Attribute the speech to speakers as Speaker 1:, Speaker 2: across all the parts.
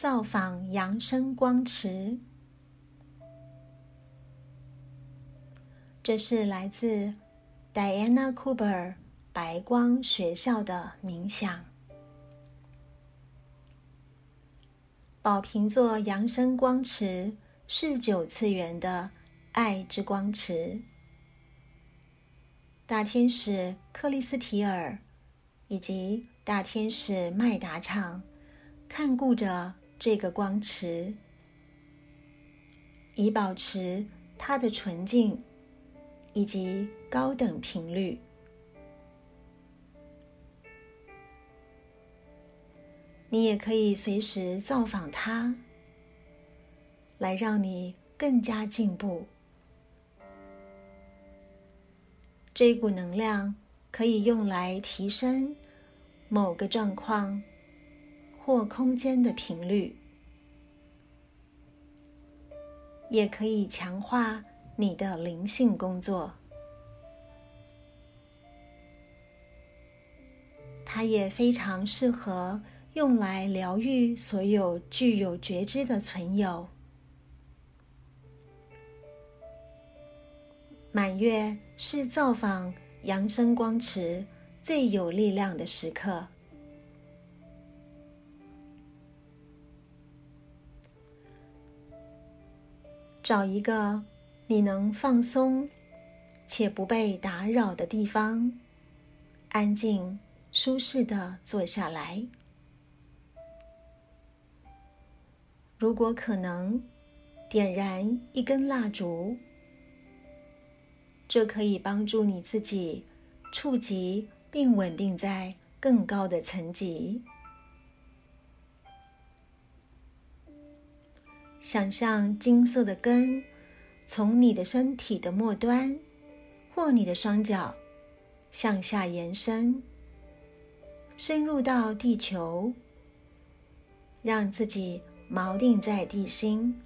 Speaker 1: 造访扬生光池。这是来自 Diana Cooper 白光学校的冥想。宝瓶座扬生光池是九次元的爱之光池。大天使克里斯提尔以及大天使麦达唱看顾着这个光池，以保持它的纯净以及高等频率。你也可以随时造访它，来让你更加进步。这股能量可以用来提升某个状况或空间的频率，也可以强化你的灵性工作。它也非常适合用来疗愈所有具有觉知的存有。满月是造访扬声光池最有力量的时刻。找一个你能放松且不被打扰的地方，安静、舒适的坐下来。如果可能，点燃一根蜡烛。这可以帮助你自己触及并稳定在更高的层级。想象金色的根从你的身体的末端或你的双脚向下延伸，深入到地球，让自己锚定在地心。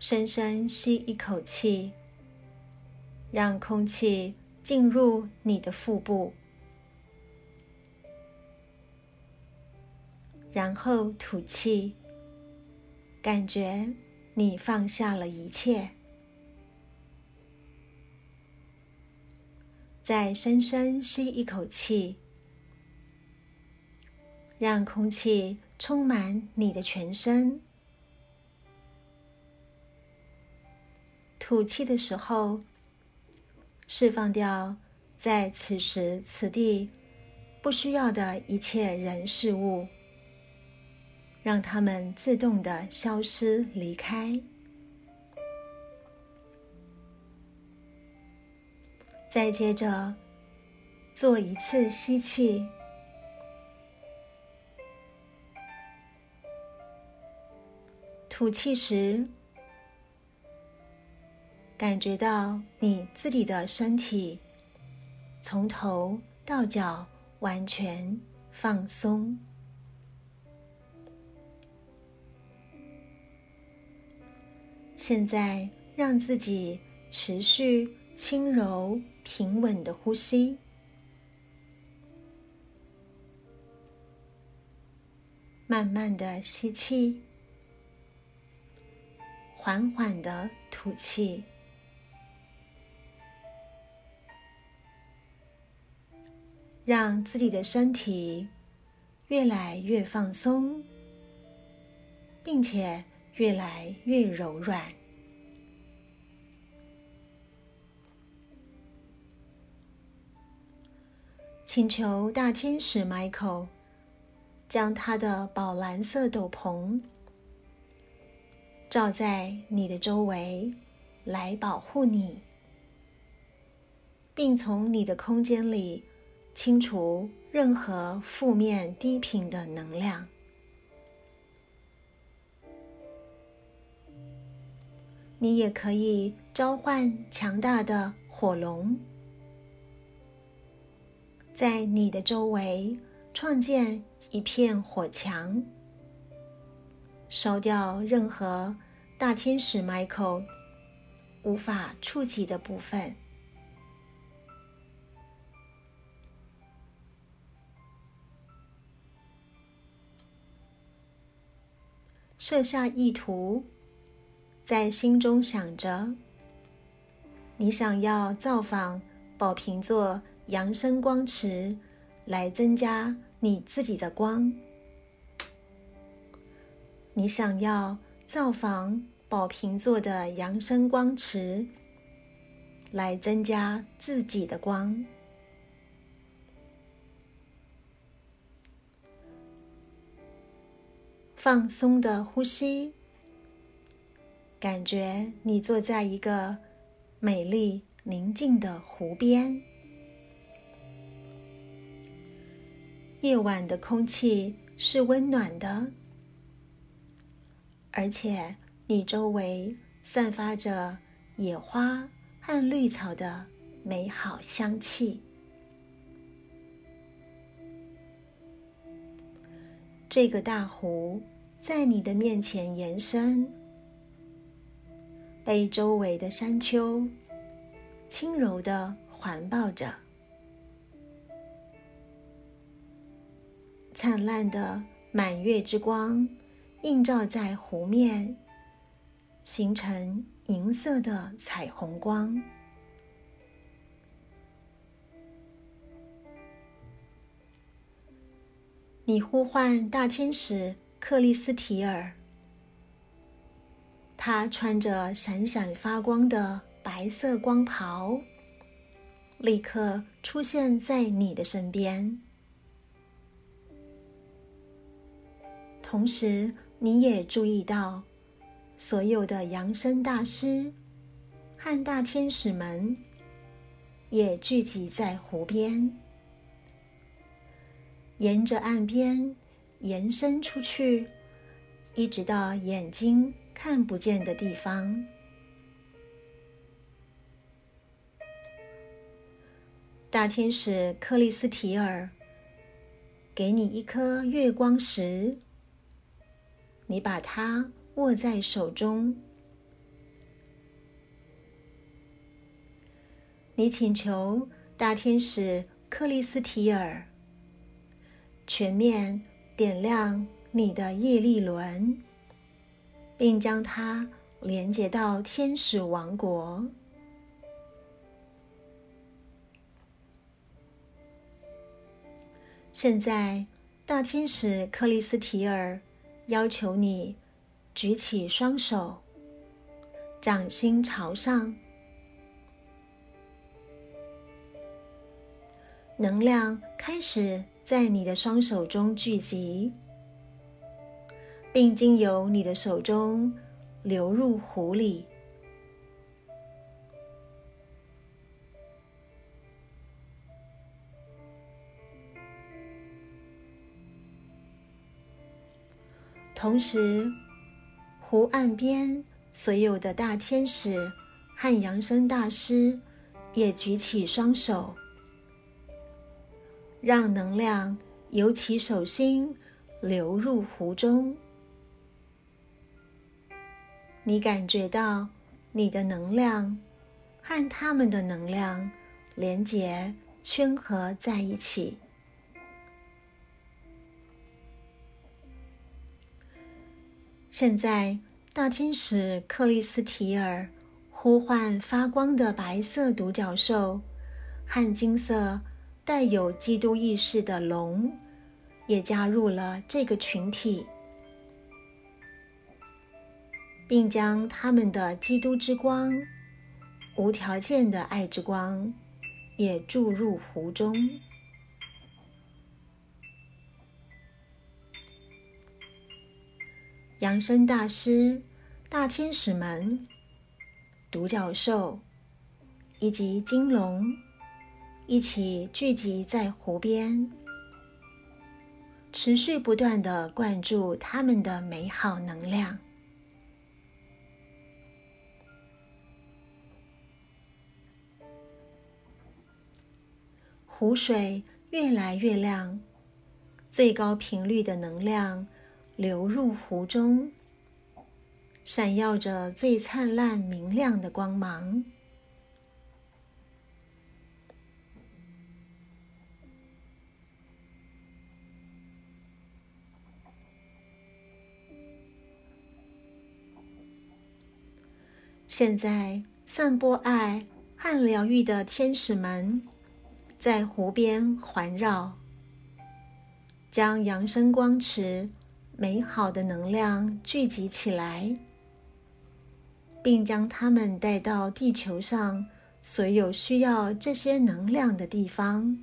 Speaker 1: 深深吸一口气，让空气进入你的腹部，然后吐气，感觉你放下了一切。再深深吸一口气，让空气充满你的全身。吐气的时候，释放掉在此时此地不需要的一切人事物，让他们自动的消失离开。再接着做一次吸气，吐气时。感觉到你自己的身体从头到脚完全放松。现在让自己持续轻柔平稳的呼吸，慢慢的吸气，缓缓的吐气。让自己的身体越来越放松，并且越来越柔软。请求大天使 Michael 将他的宝蓝色斗篷罩在你的周围，来保护你，并从你的空间里。清除任何负面低频的能量。你也可以召唤强大的火龙，在你的周围创建一片火墙，烧掉任何大天使 Michael 无法触及的部分。设下意图，在心中想着，你想要造访宝瓶座扬升光池，来增加你自己的光。你想要造访宝瓶座的扬升光池，来增加自己的光。放松的呼吸，感觉你坐在一个美丽宁静的湖边。夜晚的空气是温暖的，而且你周围散发着野花和绿草的美好香气。这个大湖。在你的面前延伸，被周围的山丘轻柔的环抱着，灿烂的满月之光映照在湖面，形成银色的彩虹光。你呼唤大天使。克里斯提尔，他穿着闪闪发光的白色光袍，立刻出现在你的身边。同时，你也注意到，所有的扬声大师和大天使们也聚集在湖边，沿着岸边。延伸出去，一直到眼睛看不见的地方。大天使克里斯提尔给你一颗月光石，你把它握在手中。你请求大天使克里斯提尔全面。点亮你的业力轮，并将它连接到天使王国。现在，大天使克里斯提尔要求你举起双手，掌心朝上，能量开始。在你的双手中聚集，并经由你的手中流入湖里。同时，湖岸边所有的大天使和扬声大师也举起双手。让能量由其手心流入湖中，你感觉到你的能量和他们的能量连结圈合在一起。现在，大天使克里斯提尔呼唤发光的白色独角兽和金色。带有基督意识的龙也加入了这个群体，并将他们的基督之光、无条件的爱之光也注入湖中。扬声大师、大天使们、独角兽以及金龙。一起聚集在湖边，持续不断的灌注他们的美好能量。湖水越来越亮，最高频率的能量流入湖中，闪耀着最灿烂明亮的光芒。现在，散播爱和疗愈的天使们在湖边环绕，将扬升光池美好的能量聚集起来，并将它们带到地球上所有需要这些能量的地方。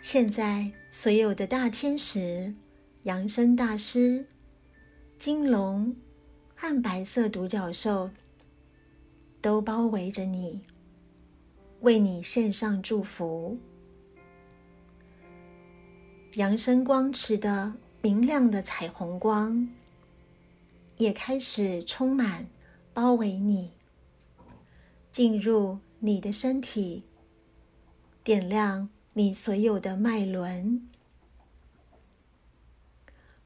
Speaker 1: 现在，所有的大天使、扬声大师、金龙和白色独角兽都包围着你，为你献上祝福。扬声光池的明亮的彩虹光也开始充满、包围你，进入你的身体，点亮。你所有的脉轮，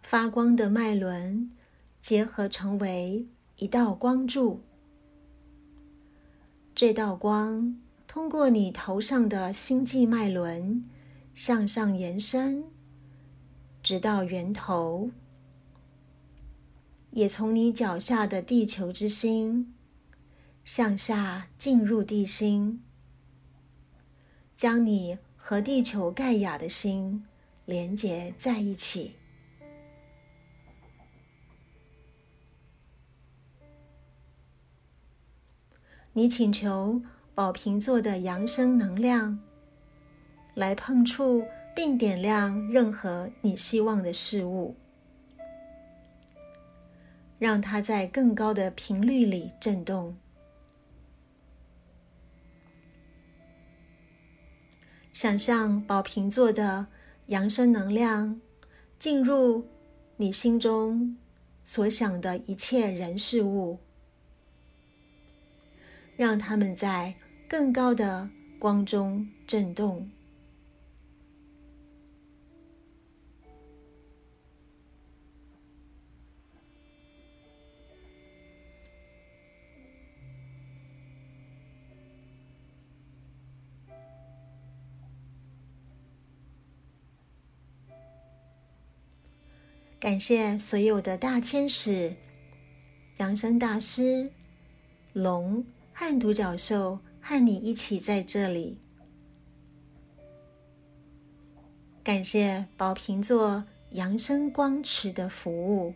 Speaker 1: 发光的脉轮结合成为一道光柱。这道光通过你头上的星际脉轮向上延伸，直到源头，也从你脚下的地球之心向下进入地心，将你。和地球盖亚的心连接在一起。你请求宝瓶座的扬升能量来碰触并点亮任何你希望的事物，让它在更高的频率里震动。想象宝瓶座的扬升能量进入你心中所想的一切人事物，让他们在更高的光中震动。感谢所有的大天使、扬声大师、龙和独角兽和你一起在这里。感谢宝瓶座扬声光池的服务。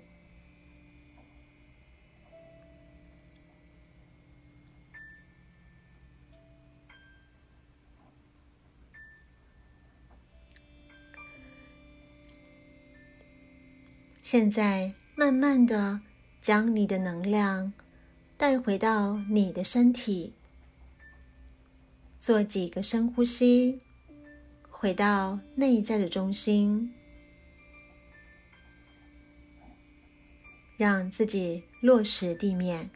Speaker 1: 现在，慢慢的将你的能量带回到你的身体，做几个深呼吸，回到内在的中心，让自己落实地面。